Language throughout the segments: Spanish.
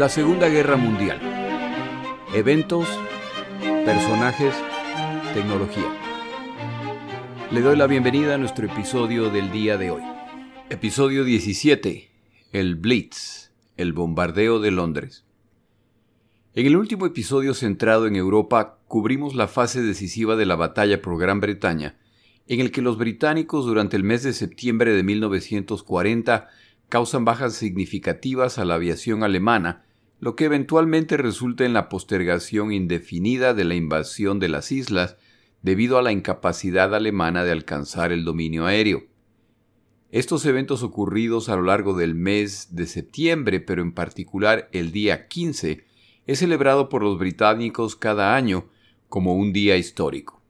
La Segunda Guerra Mundial. Eventos, personajes, tecnología. Le doy la bienvenida a nuestro episodio del día de hoy. Episodio 17. El Blitz, el bombardeo de Londres. En el último episodio centrado en Europa cubrimos la fase decisiva de la batalla por Gran Bretaña, en el que los británicos durante el mes de septiembre de 1940 causan bajas significativas a la aviación alemana, lo que eventualmente resulta en la postergación indefinida de la invasión de las islas debido a la incapacidad alemana de alcanzar el dominio aéreo. Estos eventos ocurridos a lo largo del mes de septiembre, pero en particular el día 15, es celebrado por los británicos cada año como un día histórico.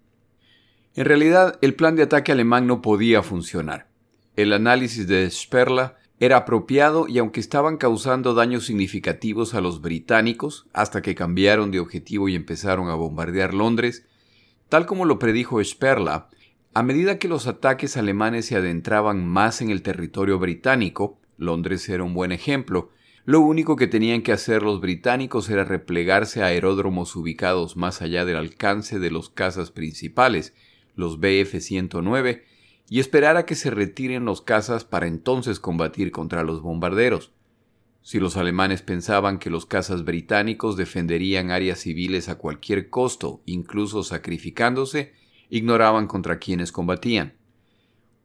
En realidad, el plan de ataque alemán no podía funcionar. El análisis de Sperla era apropiado y aunque estaban causando daños significativos a los británicos hasta que cambiaron de objetivo y empezaron a bombardear Londres, tal como lo predijo Sperla, a medida que los ataques alemanes se adentraban más en el territorio británico, Londres era un buen ejemplo, lo único que tenían que hacer los británicos era replegarse a aeródromos ubicados más allá del alcance de los cazas principales, los Bf-109, y esperar a que se retiren los cazas para entonces combatir contra los bombarderos. Si los alemanes pensaban que los cazas británicos defenderían áreas civiles a cualquier costo, incluso sacrificándose, ignoraban contra quienes combatían.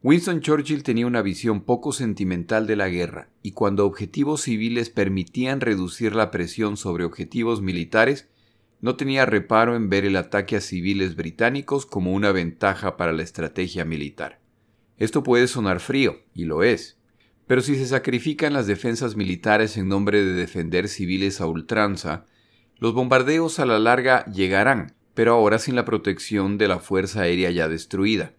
Winston Churchill tenía una visión poco sentimental de la guerra, y cuando objetivos civiles permitían reducir la presión sobre objetivos militares, no tenía reparo en ver el ataque a civiles británicos como una ventaja para la estrategia militar. Esto puede sonar frío, y lo es, pero si se sacrifican las defensas militares en nombre de defender civiles a ultranza, los bombardeos a la larga llegarán, pero ahora sin la protección de la Fuerza Aérea ya destruida.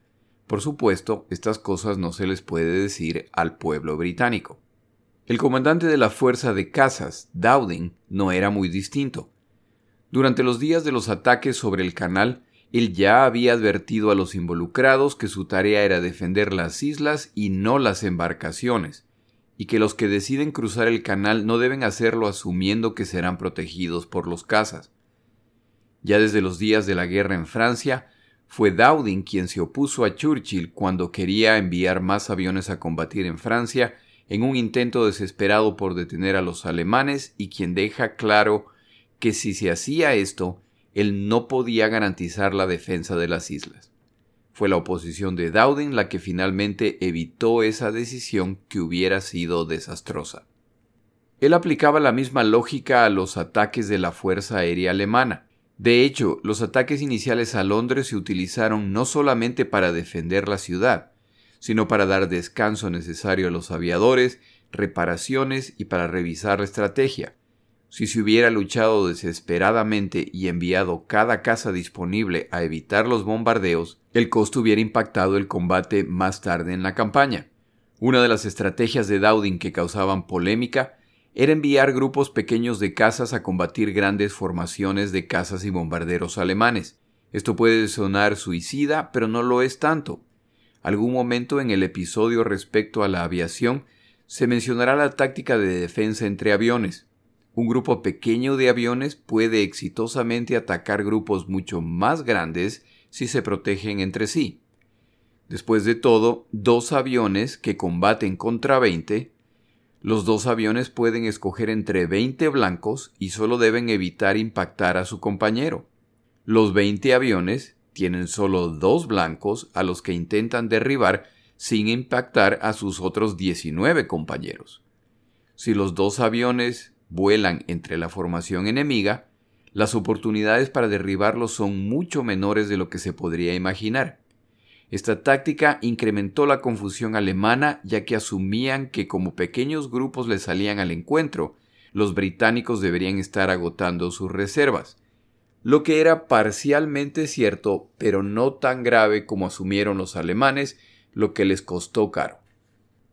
Por supuesto, estas cosas no se les puede decir al pueblo británico. El comandante de la Fuerza de Cazas, Dowding, no era muy distinto. Durante los días de los ataques sobre el canal, él ya había advertido a los involucrados que su tarea era defender las islas y no las embarcaciones, y que los que deciden cruzar el canal no deben hacerlo asumiendo que serán protegidos por los cazas. Ya desde los días de la guerra en Francia, fue Dowding quien se opuso a Churchill cuando quería enviar más aviones a combatir en Francia en un intento desesperado por detener a los alemanes y quien deja claro que si se hacía esto, él no podía garantizar la defensa de las islas. Fue la oposición de Dowding la que finalmente evitó esa decisión que hubiera sido desastrosa. Él aplicaba la misma lógica a los ataques de la Fuerza Aérea Alemana. De hecho, los ataques iniciales a Londres se utilizaron no solamente para defender la ciudad, sino para dar descanso necesario a los aviadores, reparaciones y para revisar la estrategia. Si se hubiera luchado desesperadamente y enviado cada casa disponible a evitar los bombardeos, el costo hubiera impactado el combate más tarde en la campaña. Una de las estrategias de Dowding que causaban polémica era enviar grupos pequeños de cazas a combatir grandes formaciones de cazas y bombarderos alemanes. Esto puede sonar suicida, pero no lo es tanto. Algún momento en el episodio respecto a la aviación se mencionará la táctica de defensa entre aviones. Un grupo pequeño de aviones puede exitosamente atacar grupos mucho más grandes si se protegen entre sí. Después de todo, dos aviones que combaten contra 20, los dos aviones pueden escoger entre 20 blancos y solo deben evitar impactar a su compañero. Los 20 aviones tienen solo dos blancos a los que intentan derribar sin impactar a sus otros 19 compañeros. Si los dos aviones vuelan entre la formación enemiga, las oportunidades para derribarlos son mucho menores de lo que se podría imaginar. Esta táctica incrementó la confusión alemana ya que asumían que como pequeños grupos le salían al encuentro, los británicos deberían estar agotando sus reservas, lo que era parcialmente cierto, pero no tan grave como asumieron los alemanes, lo que les costó caro.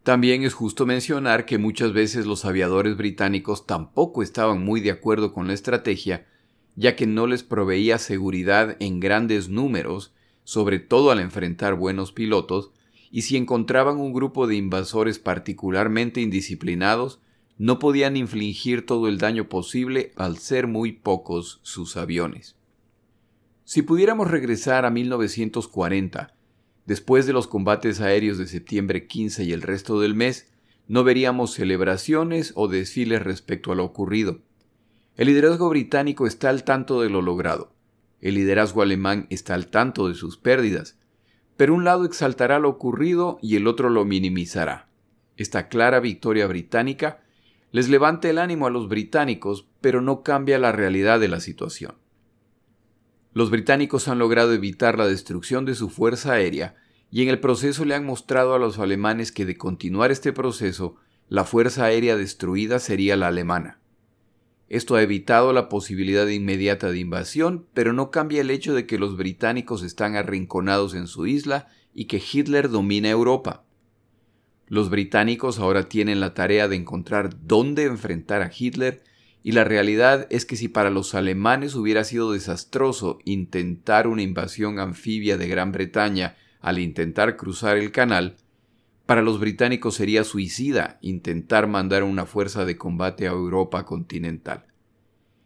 También es justo mencionar que muchas veces los aviadores británicos tampoco estaban muy de acuerdo con la estrategia, ya que no les proveía seguridad en grandes números, sobre todo al enfrentar buenos pilotos, y si encontraban un grupo de invasores particularmente indisciplinados, no podían infligir todo el daño posible al ser muy pocos sus aviones. Si pudiéramos regresar a 1940, después de los combates aéreos de septiembre 15 y el resto del mes, no veríamos celebraciones o desfiles respecto a lo ocurrido. El liderazgo británico está al tanto de lo logrado. El liderazgo alemán está al tanto de sus pérdidas. Pero un lado exaltará lo ocurrido y el otro lo minimizará. Esta clara victoria británica les levanta el ánimo a los británicos, pero no cambia la realidad de la situación. Los británicos han logrado evitar la destrucción de su fuerza aérea y en el proceso le han mostrado a los alemanes que de continuar este proceso, la fuerza aérea destruida sería la alemana. Esto ha evitado la posibilidad inmediata de invasión, pero no cambia el hecho de que los británicos están arrinconados en su isla y que Hitler domina Europa. Los británicos ahora tienen la tarea de encontrar dónde enfrentar a Hitler y la realidad es que si para los alemanes hubiera sido desastroso intentar una invasión anfibia de Gran Bretaña al intentar cruzar el canal, para los británicos sería suicida intentar mandar una fuerza de combate a Europa continental.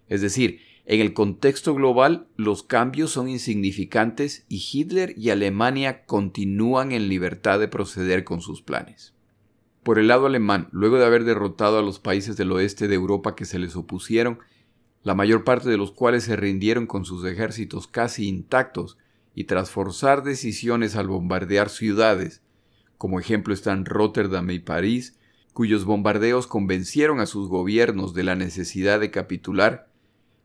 Es decir, en el contexto global los cambios son insignificantes y Hitler y Alemania continúan en libertad de proceder con sus planes. Por el lado alemán, luego de haber derrotado a los países del oeste de Europa que se les opusieron, la mayor parte de los cuales se rindieron con sus ejércitos casi intactos y tras forzar decisiones al bombardear ciudades, como ejemplo están Rotterdam y París, cuyos bombardeos convencieron a sus gobiernos de la necesidad de capitular,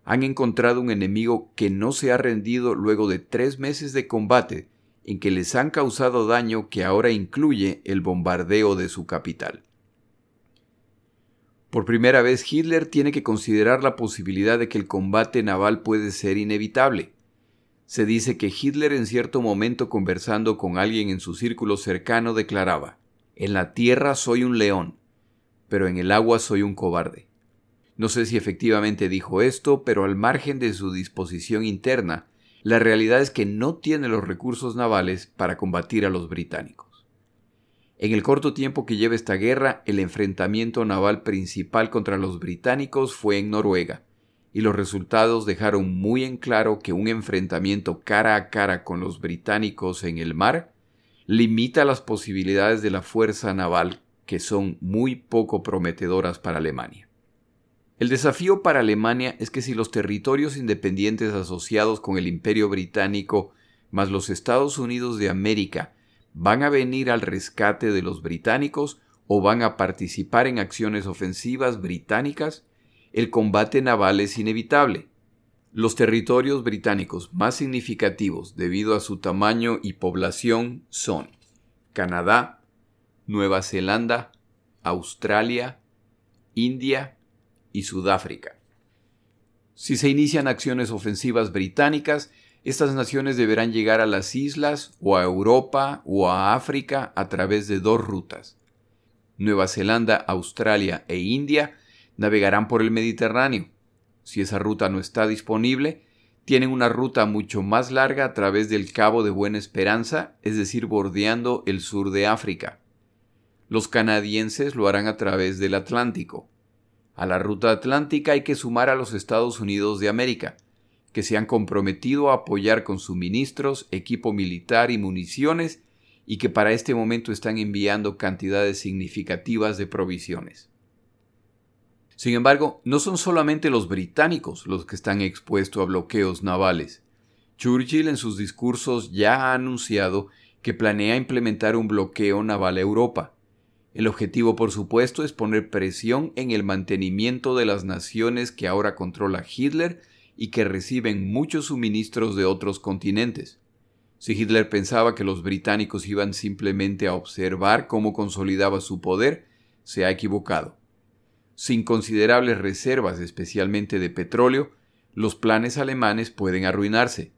han encontrado un enemigo que no se ha rendido luego de tres meses de combate en que les han causado daño que ahora incluye el bombardeo de su capital. Por primera vez Hitler tiene que considerar la posibilidad de que el combate naval puede ser inevitable. Se dice que Hitler en cierto momento conversando con alguien en su círculo cercano declaraba, En la tierra soy un león, pero en el agua soy un cobarde. No sé si efectivamente dijo esto, pero al margen de su disposición interna, la realidad es que no tiene los recursos navales para combatir a los británicos. En el corto tiempo que lleva esta guerra, el enfrentamiento naval principal contra los británicos fue en Noruega, y los resultados dejaron muy en claro que un enfrentamiento cara a cara con los británicos en el mar limita las posibilidades de la fuerza naval, que son muy poco prometedoras para Alemania. El desafío para Alemania es que si los territorios independientes asociados con el Imperio Británico más los Estados Unidos de América van a venir al rescate de los británicos o van a participar en acciones ofensivas británicas, el combate naval es inevitable. Los territorios británicos más significativos debido a su tamaño y población son Canadá, Nueva Zelanda, Australia, India, y Sudáfrica. Si se inician acciones ofensivas británicas, estas naciones deberán llegar a las islas o a Europa o a África a través de dos rutas. Nueva Zelanda, Australia e India navegarán por el Mediterráneo. Si esa ruta no está disponible, tienen una ruta mucho más larga a través del Cabo de Buena Esperanza, es decir, bordeando el sur de África. Los canadienses lo harán a través del Atlántico. A la ruta atlántica hay que sumar a los Estados Unidos de América, que se han comprometido a apoyar con suministros, equipo militar y municiones y que para este momento están enviando cantidades significativas de provisiones. Sin embargo, no son solamente los británicos los que están expuestos a bloqueos navales. Churchill en sus discursos ya ha anunciado que planea implementar un bloqueo naval a Europa, el objetivo, por supuesto, es poner presión en el mantenimiento de las naciones que ahora controla Hitler y que reciben muchos suministros de otros continentes. Si Hitler pensaba que los británicos iban simplemente a observar cómo consolidaba su poder, se ha equivocado. Sin considerables reservas, especialmente de petróleo, los planes alemanes pueden arruinarse.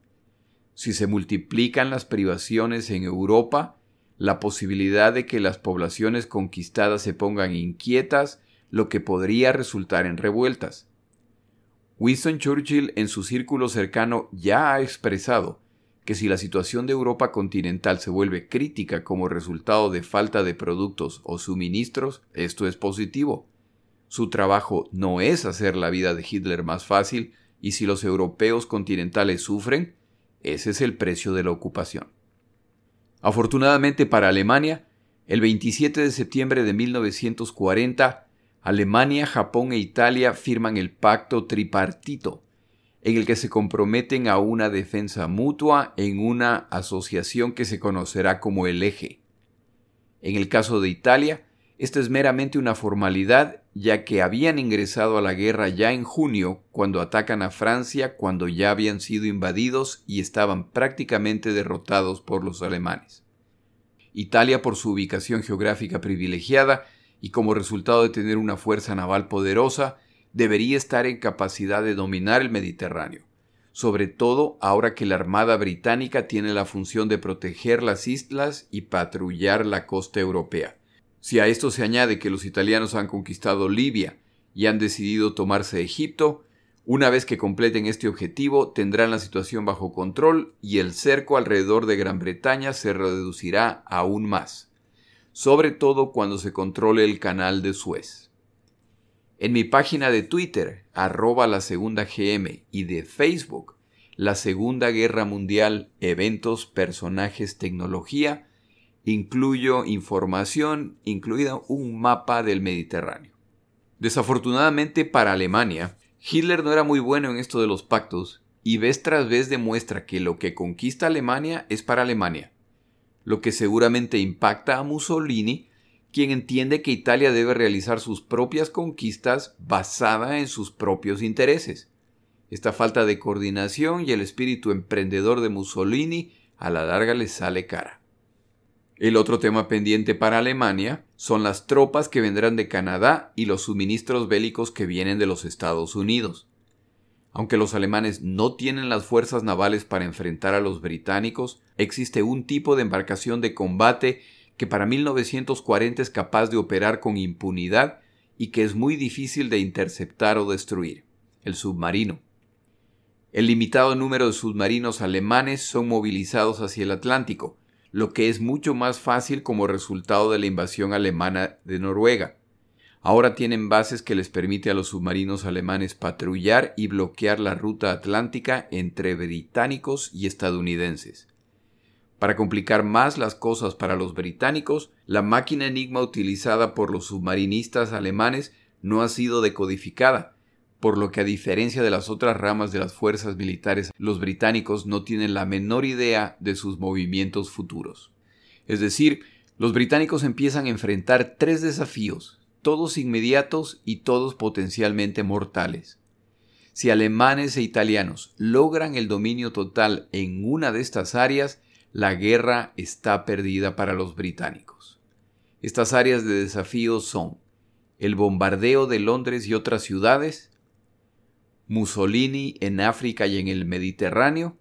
Si se multiplican las privaciones en Europa, la posibilidad de que las poblaciones conquistadas se pongan inquietas, lo que podría resultar en revueltas. Winston Churchill en su círculo cercano ya ha expresado que si la situación de Europa continental se vuelve crítica como resultado de falta de productos o suministros, esto es positivo. Su trabajo no es hacer la vida de Hitler más fácil, y si los europeos continentales sufren, ese es el precio de la ocupación. Afortunadamente para Alemania, el 27 de septiembre de 1940, Alemania, Japón e Italia firman el pacto tripartito, en el que se comprometen a una defensa mutua en una asociación que se conocerá como el eje. En el caso de Italia, esto es meramente una formalidad, ya que habían ingresado a la guerra ya en junio, cuando atacan a Francia, cuando ya habían sido invadidos y estaban prácticamente derrotados por los alemanes. Italia, por su ubicación geográfica privilegiada y como resultado de tener una fuerza naval poderosa, debería estar en capacidad de dominar el Mediterráneo, sobre todo ahora que la Armada británica tiene la función de proteger las islas y patrullar la costa europea. Si a esto se añade que los italianos han conquistado Libia y han decidido tomarse Egipto, una vez que completen este objetivo tendrán la situación bajo control y el cerco alrededor de Gran Bretaña se reducirá aún más, sobre todo cuando se controle el canal de Suez. En mi página de Twitter, arroba la segunda GM, y de Facebook, la Segunda Guerra Mundial, eventos, personajes, tecnología, incluyo información, incluida un mapa del Mediterráneo. Desafortunadamente para Alemania, Hitler no era muy bueno en esto de los pactos, y vez tras vez demuestra que lo que conquista Alemania es para Alemania, lo que seguramente impacta a Mussolini, quien entiende que Italia debe realizar sus propias conquistas basada en sus propios intereses. Esta falta de coordinación y el espíritu emprendedor de Mussolini a la larga le sale cara. El otro tema pendiente para Alemania son las tropas que vendrán de Canadá y los suministros bélicos que vienen de los Estados Unidos. Aunque los alemanes no tienen las fuerzas navales para enfrentar a los británicos, existe un tipo de embarcación de combate que para 1940 es capaz de operar con impunidad y que es muy difícil de interceptar o destruir, el submarino. El limitado número de submarinos alemanes son movilizados hacia el Atlántico, lo que es mucho más fácil como resultado de la invasión alemana de Noruega. Ahora tienen bases que les permite a los submarinos alemanes patrullar y bloquear la ruta atlántica entre británicos y estadounidenses. Para complicar más las cosas para los británicos, la máquina Enigma utilizada por los submarinistas alemanes no ha sido decodificada, por lo que a diferencia de las otras ramas de las fuerzas militares, los británicos no tienen la menor idea de sus movimientos futuros. Es decir, los británicos empiezan a enfrentar tres desafíos, todos inmediatos y todos potencialmente mortales. Si alemanes e italianos logran el dominio total en una de estas áreas, la guerra está perdida para los británicos. Estas áreas de desafío son el bombardeo de Londres y otras ciudades, Mussolini en África y en el Mediterráneo,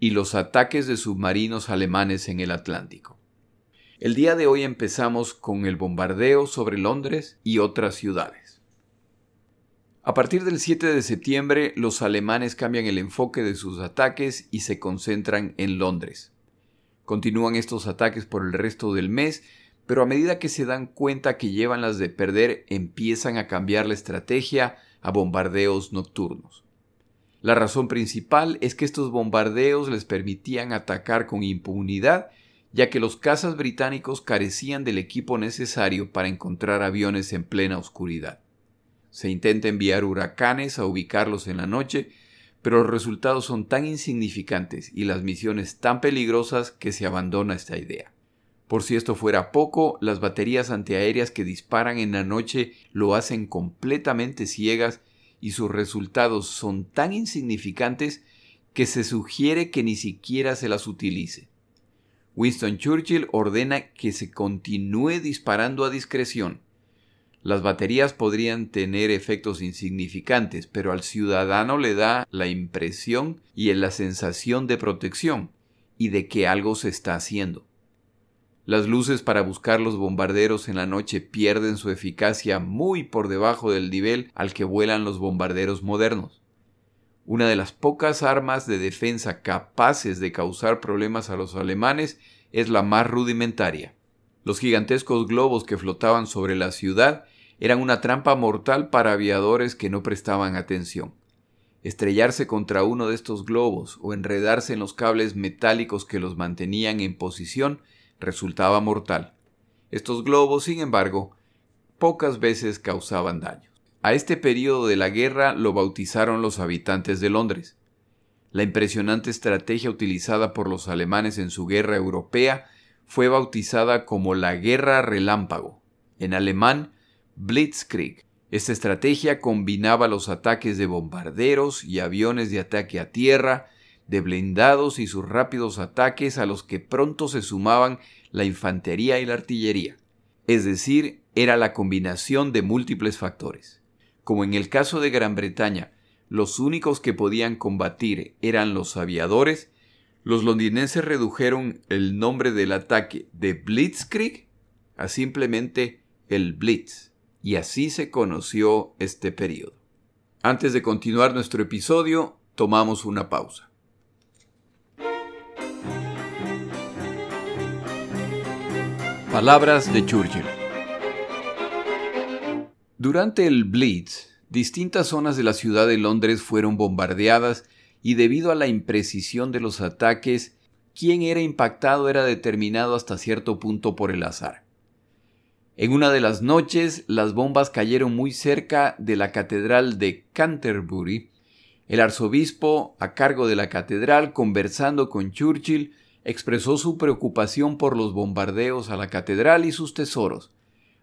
y los ataques de submarinos alemanes en el Atlántico. El día de hoy empezamos con el bombardeo sobre Londres y otras ciudades. A partir del 7 de septiembre, los alemanes cambian el enfoque de sus ataques y se concentran en Londres. Continúan estos ataques por el resto del mes, pero a medida que se dan cuenta que llevan las de perder, empiezan a cambiar la estrategia a bombardeos nocturnos. La razón principal es que estos bombardeos les permitían atacar con impunidad, ya que los cazas británicos carecían del equipo necesario para encontrar aviones en plena oscuridad. Se intenta enviar huracanes a ubicarlos en la noche, pero los resultados son tan insignificantes y las misiones tan peligrosas que se abandona esta idea. Por si esto fuera poco, las baterías antiaéreas que disparan en la noche lo hacen completamente ciegas y sus resultados son tan insignificantes que se sugiere que ni siquiera se las utilice. Winston Churchill ordena que se continúe disparando a discreción. Las baterías podrían tener efectos insignificantes, pero al ciudadano le da la impresión y la sensación de protección y de que algo se está haciendo. Las luces para buscar los bombarderos en la noche pierden su eficacia muy por debajo del nivel al que vuelan los bombarderos modernos. Una de las pocas armas de defensa capaces de causar problemas a los alemanes es la más rudimentaria. Los gigantescos globos que flotaban sobre la ciudad eran una trampa mortal para aviadores que no prestaban atención. Estrellarse contra uno de estos globos o enredarse en los cables metálicos que los mantenían en posición resultaba mortal. Estos globos, sin embargo, pocas veces causaban daños. A este periodo de la guerra lo bautizaron los habitantes de Londres. La impresionante estrategia utilizada por los alemanes en su guerra europea fue bautizada como la Guerra Relámpago, en alemán Blitzkrieg. Esta estrategia combinaba los ataques de bombarderos y aviones de ataque a tierra, de blindados y sus rápidos ataques a los que pronto se sumaban la infantería y la artillería. Es decir, era la combinación de múltiples factores. Como en el caso de Gran Bretaña, los únicos que podían combatir eran los aviadores, los londinenses redujeron el nombre del ataque de Blitzkrieg a simplemente el Blitz, y así se conoció este periodo. Antes de continuar nuestro episodio, tomamos una pausa. Palabras de Churchill. Durante el Blitz, distintas zonas de la ciudad de Londres fueron bombardeadas y debido a la imprecisión de los ataques, quien era impactado era determinado hasta cierto punto por el azar. En una de las noches, las bombas cayeron muy cerca de la catedral de Canterbury. El arzobispo, a cargo de la catedral, conversando con Churchill, expresó su preocupación por los bombardeos a la catedral y sus tesoros,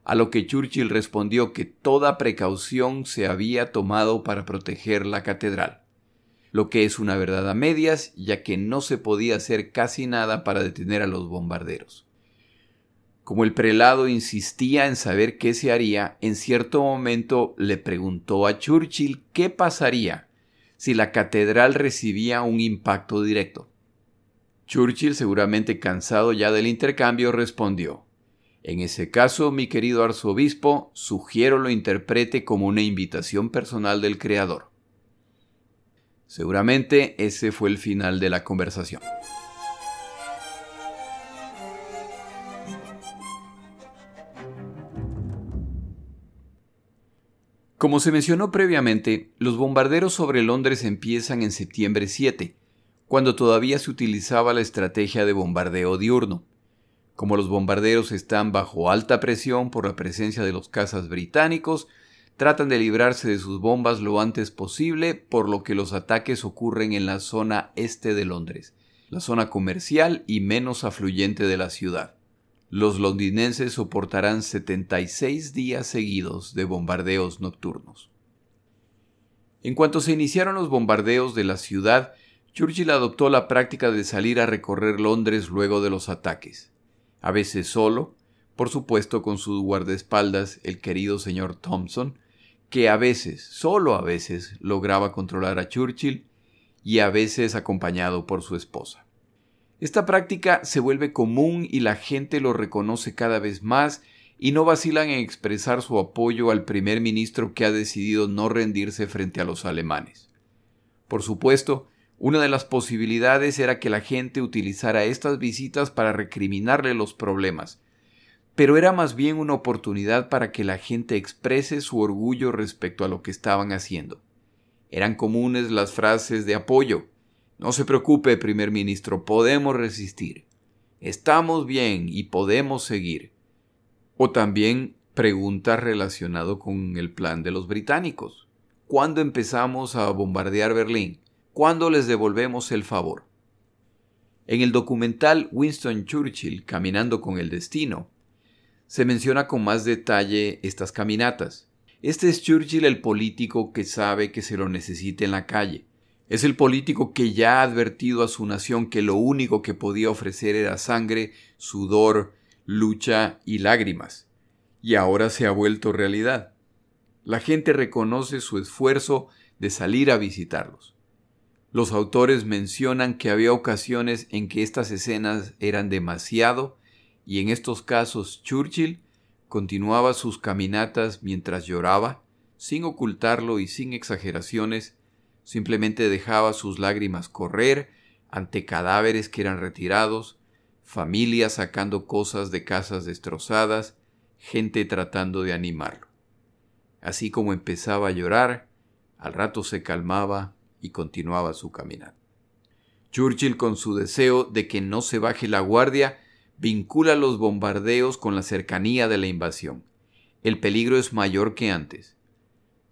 a lo que Churchill respondió que toda precaución se había tomado para proteger la catedral, lo que es una verdad a medias, ya que no se podía hacer casi nada para detener a los bombarderos. Como el prelado insistía en saber qué se haría, en cierto momento le preguntó a Churchill qué pasaría si la catedral recibía un impacto directo. Churchill, seguramente cansado ya del intercambio, respondió en ese caso, mi querido arzobispo, sugiero lo interprete como una invitación personal del Creador. Seguramente ese fue el final de la conversación. Como se mencionó previamente, los bombarderos sobre Londres empiezan en septiembre 7, cuando todavía se utilizaba la estrategia de bombardeo diurno. Como los bombarderos están bajo alta presión por la presencia de los cazas británicos, tratan de librarse de sus bombas lo antes posible, por lo que los ataques ocurren en la zona este de Londres, la zona comercial y menos afluyente de la ciudad. Los londinenses soportarán 76 días seguidos de bombardeos nocturnos. En cuanto se iniciaron los bombardeos de la ciudad, Churchill adoptó la práctica de salir a recorrer Londres luego de los ataques a veces solo, por supuesto con su guardaespaldas, el querido señor Thompson, que a veces, solo a veces, lograba controlar a Churchill y a veces acompañado por su esposa. Esta práctica se vuelve común y la gente lo reconoce cada vez más y no vacilan en expresar su apoyo al primer ministro que ha decidido no rendirse frente a los alemanes. Por supuesto, una de las posibilidades era que la gente utilizara estas visitas para recriminarle los problemas, pero era más bien una oportunidad para que la gente exprese su orgullo respecto a lo que estaban haciendo. Eran comunes las frases de apoyo. No se preocupe, primer ministro, podemos resistir. Estamos bien y podemos seguir. O también preguntas relacionadas con el plan de los británicos. ¿Cuándo empezamos a bombardear Berlín? ¿Cuándo les devolvemos el favor? En el documental Winston Churchill Caminando con el Destino, se menciona con más detalle estas caminatas. Este es Churchill el político que sabe que se lo necesita en la calle. Es el político que ya ha advertido a su nación que lo único que podía ofrecer era sangre, sudor, lucha y lágrimas. Y ahora se ha vuelto realidad. La gente reconoce su esfuerzo de salir a visitarlos. Los autores mencionan que había ocasiones en que estas escenas eran demasiado y en estos casos Churchill continuaba sus caminatas mientras lloraba, sin ocultarlo y sin exageraciones, simplemente dejaba sus lágrimas correr ante cadáveres que eran retirados, familias sacando cosas de casas destrozadas, gente tratando de animarlo. así como empezaba a llorar, al rato se calmaba y continuaba su caminar. Churchill, con su deseo de que no se baje la guardia, vincula los bombardeos con la cercanía de la invasión. El peligro es mayor que antes.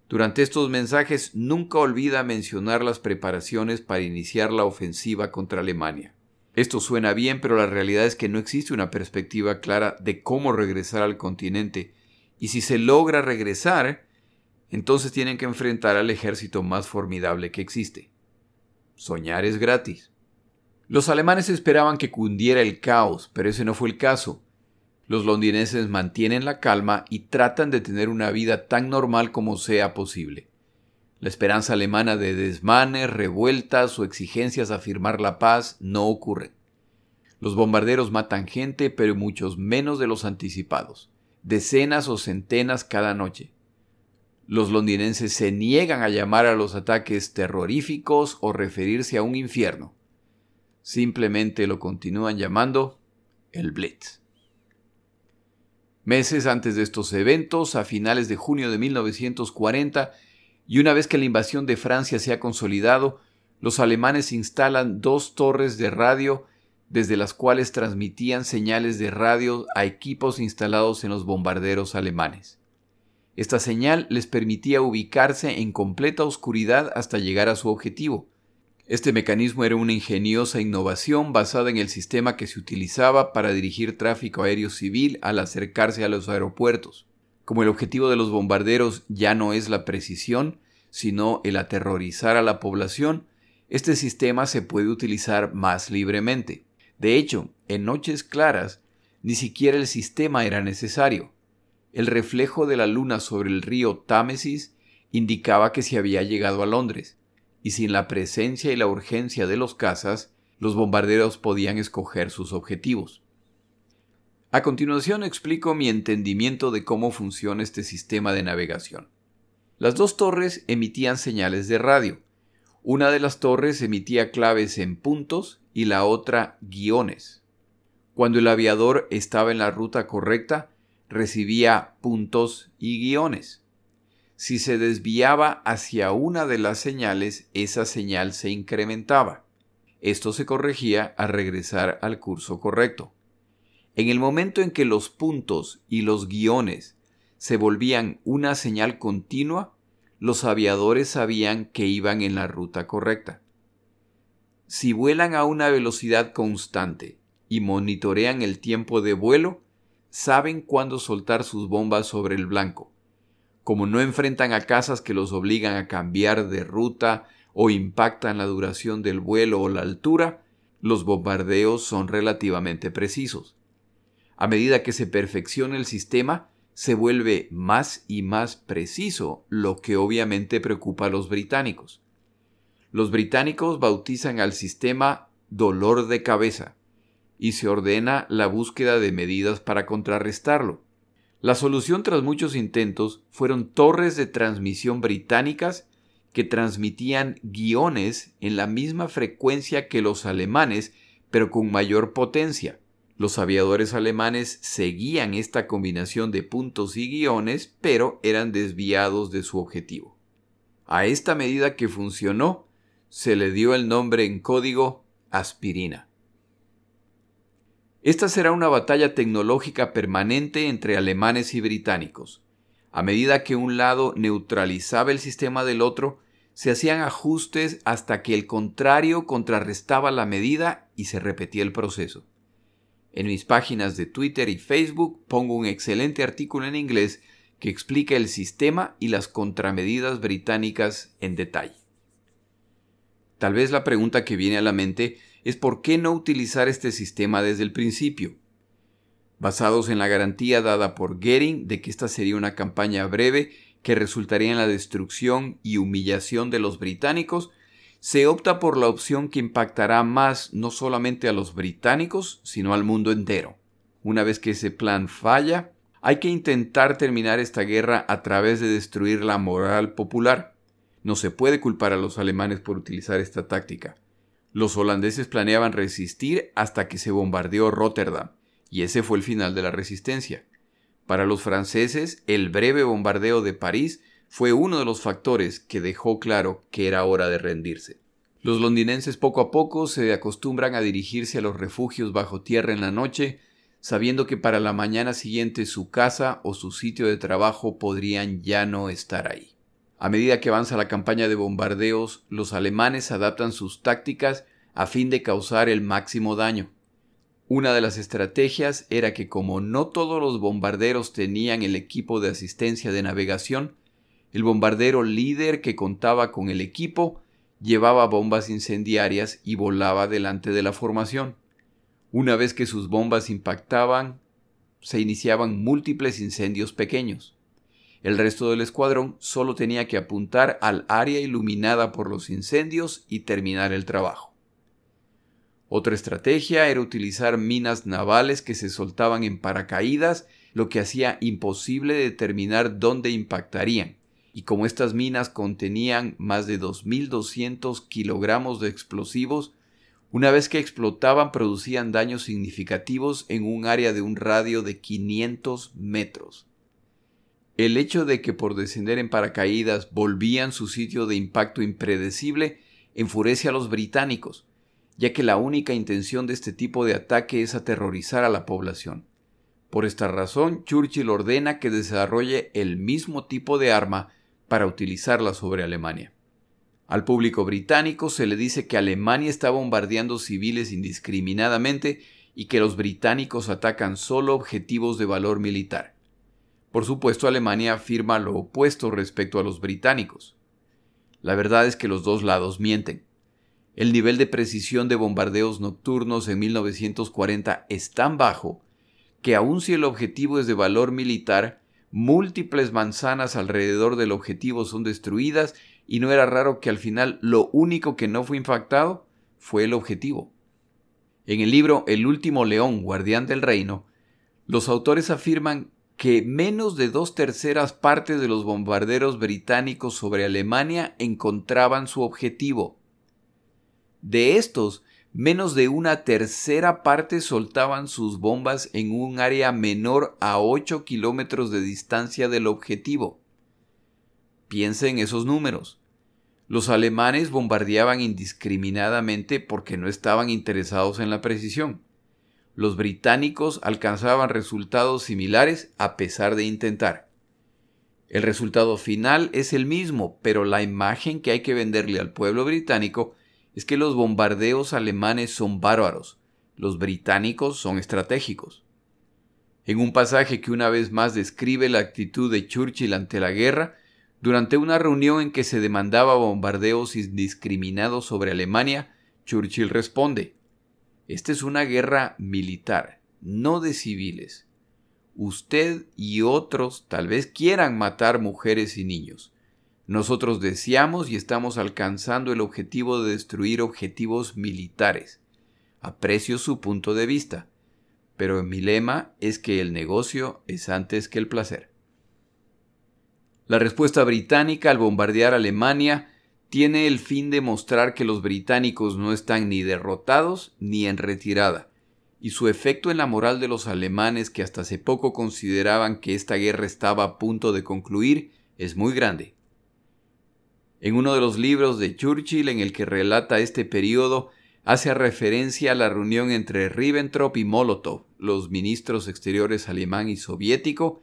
Durante estos mensajes nunca olvida mencionar las preparaciones para iniciar la ofensiva contra Alemania. Esto suena bien, pero la realidad es que no existe una perspectiva clara de cómo regresar al continente, y si se logra regresar, entonces tienen que enfrentar al ejército más formidable que existe. Soñar es gratis. Los alemanes esperaban que cundiera el caos, pero ese no fue el caso. Los londinenses mantienen la calma y tratan de tener una vida tan normal como sea posible. La esperanza alemana de desmanes, revueltas o exigencias a firmar la paz no ocurren. Los bombarderos matan gente, pero muchos menos de los anticipados, decenas o centenas cada noche. Los londinenses se niegan a llamar a los ataques terroríficos o referirse a un infierno. Simplemente lo continúan llamando el Blitz. Meses antes de estos eventos, a finales de junio de 1940, y una vez que la invasión de Francia se ha consolidado, los alemanes instalan dos torres de radio desde las cuales transmitían señales de radio a equipos instalados en los bombarderos alemanes. Esta señal les permitía ubicarse en completa oscuridad hasta llegar a su objetivo, este mecanismo era una ingeniosa innovación basada en el sistema que se utilizaba para dirigir tráfico aéreo civil al acercarse a los aeropuertos. Como el objetivo de los bombarderos ya no es la precisión, sino el aterrorizar a la población, este sistema se puede utilizar más libremente. De hecho, en noches claras, ni siquiera el sistema era necesario. El reflejo de la luna sobre el río Támesis indicaba que se había llegado a Londres y sin la presencia y la urgencia de los cazas, los bombarderos podían escoger sus objetivos. A continuación explico mi entendimiento de cómo funciona este sistema de navegación. Las dos torres emitían señales de radio. Una de las torres emitía claves en puntos y la otra guiones. Cuando el aviador estaba en la ruta correcta, recibía puntos y guiones. Si se desviaba hacia una de las señales, esa señal se incrementaba. Esto se corregía al regresar al curso correcto. En el momento en que los puntos y los guiones se volvían una señal continua, los aviadores sabían que iban en la ruta correcta. Si vuelan a una velocidad constante y monitorean el tiempo de vuelo, saben cuándo soltar sus bombas sobre el blanco como no enfrentan a casas que los obligan a cambiar de ruta o impactan la duración del vuelo o la altura, los bombardeos son relativamente precisos. A medida que se perfecciona el sistema, se vuelve más y más preciso, lo que obviamente preocupa a los británicos. Los británicos bautizan al sistema dolor de cabeza y se ordena la búsqueda de medidas para contrarrestarlo. La solución tras muchos intentos fueron torres de transmisión británicas que transmitían guiones en la misma frecuencia que los alemanes, pero con mayor potencia. Los aviadores alemanes seguían esta combinación de puntos y guiones, pero eran desviados de su objetivo. A esta medida que funcionó, se le dio el nombre en código aspirina. Esta será una batalla tecnológica permanente entre alemanes y británicos. A medida que un lado neutralizaba el sistema del otro, se hacían ajustes hasta que el contrario contrarrestaba la medida y se repetía el proceso. En mis páginas de Twitter y Facebook pongo un excelente artículo en inglés que explica el sistema y las contramedidas británicas en detalle. Tal vez la pregunta que viene a la mente es por qué no utilizar este sistema desde el principio. Basados en la garantía dada por Goering de que esta sería una campaña breve que resultaría en la destrucción y humillación de los británicos, se opta por la opción que impactará más no solamente a los británicos, sino al mundo entero. Una vez que ese plan falla, hay que intentar terminar esta guerra a través de destruir la moral popular. No se puede culpar a los alemanes por utilizar esta táctica. Los holandeses planeaban resistir hasta que se bombardeó Rotterdam, y ese fue el final de la resistencia. Para los franceses, el breve bombardeo de París fue uno de los factores que dejó claro que era hora de rendirse. Los londinenses poco a poco se acostumbran a dirigirse a los refugios bajo tierra en la noche, sabiendo que para la mañana siguiente su casa o su sitio de trabajo podrían ya no estar ahí. A medida que avanza la campaña de bombardeos, los alemanes adaptan sus tácticas a fin de causar el máximo daño. Una de las estrategias era que como no todos los bombarderos tenían el equipo de asistencia de navegación, el bombardero líder que contaba con el equipo llevaba bombas incendiarias y volaba delante de la formación. Una vez que sus bombas impactaban, se iniciaban múltiples incendios pequeños. El resto del escuadrón solo tenía que apuntar al área iluminada por los incendios y terminar el trabajo. Otra estrategia era utilizar minas navales que se soltaban en paracaídas, lo que hacía imposible determinar dónde impactarían. Y como estas minas contenían más de 2.200 kilogramos de explosivos, una vez que explotaban producían daños significativos en un área de un radio de 500 metros. El hecho de que por descender en paracaídas volvían su sitio de impacto impredecible enfurece a los británicos, ya que la única intención de este tipo de ataque es aterrorizar a la población. Por esta razón, Churchill ordena que desarrolle el mismo tipo de arma para utilizarla sobre Alemania. Al público británico se le dice que Alemania está bombardeando civiles indiscriminadamente y que los británicos atacan solo objetivos de valor militar. Por supuesto, Alemania afirma lo opuesto respecto a los británicos. La verdad es que los dos lados mienten. El nivel de precisión de bombardeos nocturnos en 1940 es tan bajo que aun si el objetivo es de valor militar, múltiples manzanas alrededor del objetivo son destruidas y no era raro que al final lo único que no fue impactado fue el objetivo. En el libro El último león, guardián del reino, los autores afirman que menos de dos terceras partes de los bombarderos británicos sobre Alemania encontraban su objetivo. De estos, menos de una tercera parte soltaban sus bombas en un área menor a 8 kilómetros de distancia del objetivo. Piensa en esos números. Los alemanes bombardeaban indiscriminadamente porque no estaban interesados en la precisión los británicos alcanzaban resultados similares a pesar de intentar. El resultado final es el mismo, pero la imagen que hay que venderle al pueblo británico es que los bombardeos alemanes son bárbaros, los británicos son estratégicos. En un pasaje que una vez más describe la actitud de Churchill ante la guerra, durante una reunión en que se demandaba bombardeos indiscriminados sobre Alemania, Churchill responde esta es una guerra militar, no de civiles. Usted y otros tal vez quieran matar mujeres y niños. Nosotros deseamos y estamos alcanzando el objetivo de destruir objetivos militares. Aprecio su punto de vista, pero mi lema es que el negocio es antes que el placer. La respuesta británica al bombardear Alemania tiene el fin de mostrar que los británicos no están ni derrotados ni en retirada, y su efecto en la moral de los alemanes que hasta hace poco consideraban que esta guerra estaba a punto de concluir es muy grande. En uno de los libros de Churchill en el que relata este periodo, hace referencia a la reunión entre Ribbentrop y Molotov, los ministros exteriores alemán y soviético,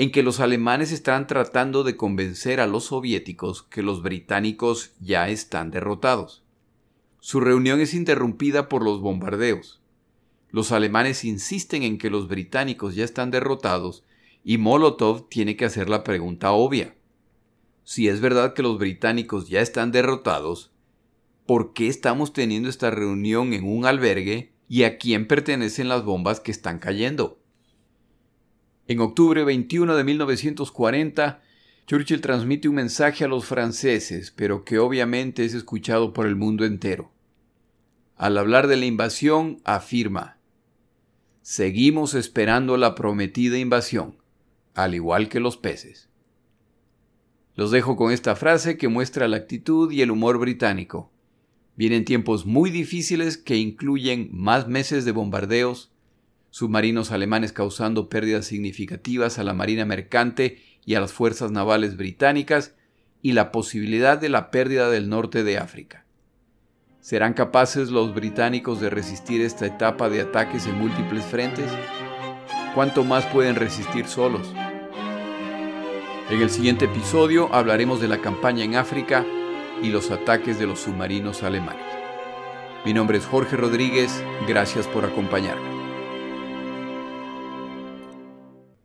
en que los alemanes están tratando de convencer a los soviéticos que los británicos ya están derrotados. Su reunión es interrumpida por los bombardeos. Los alemanes insisten en que los británicos ya están derrotados y Molotov tiene que hacer la pregunta obvia. Si es verdad que los británicos ya están derrotados, ¿por qué estamos teniendo esta reunión en un albergue y a quién pertenecen las bombas que están cayendo? En octubre 21 de 1940, Churchill transmite un mensaje a los franceses, pero que obviamente es escuchado por el mundo entero. Al hablar de la invasión, afirma, Seguimos esperando la prometida invasión, al igual que los peces. Los dejo con esta frase que muestra la actitud y el humor británico. Vienen tiempos muy difíciles que incluyen más meses de bombardeos, submarinos alemanes causando pérdidas significativas a la Marina Mercante y a las fuerzas navales británicas, y la posibilidad de la pérdida del norte de África. ¿Serán capaces los británicos de resistir esta etapa de ataques en múltiples frentes? ¿Cuánto más pueden resistir solos? En el siguiente episodio hablaremos de la campaña en África y los ataques de los submarinos alemanes. Mi nombre es Jorge Rodríguez, gracias por acompañarme.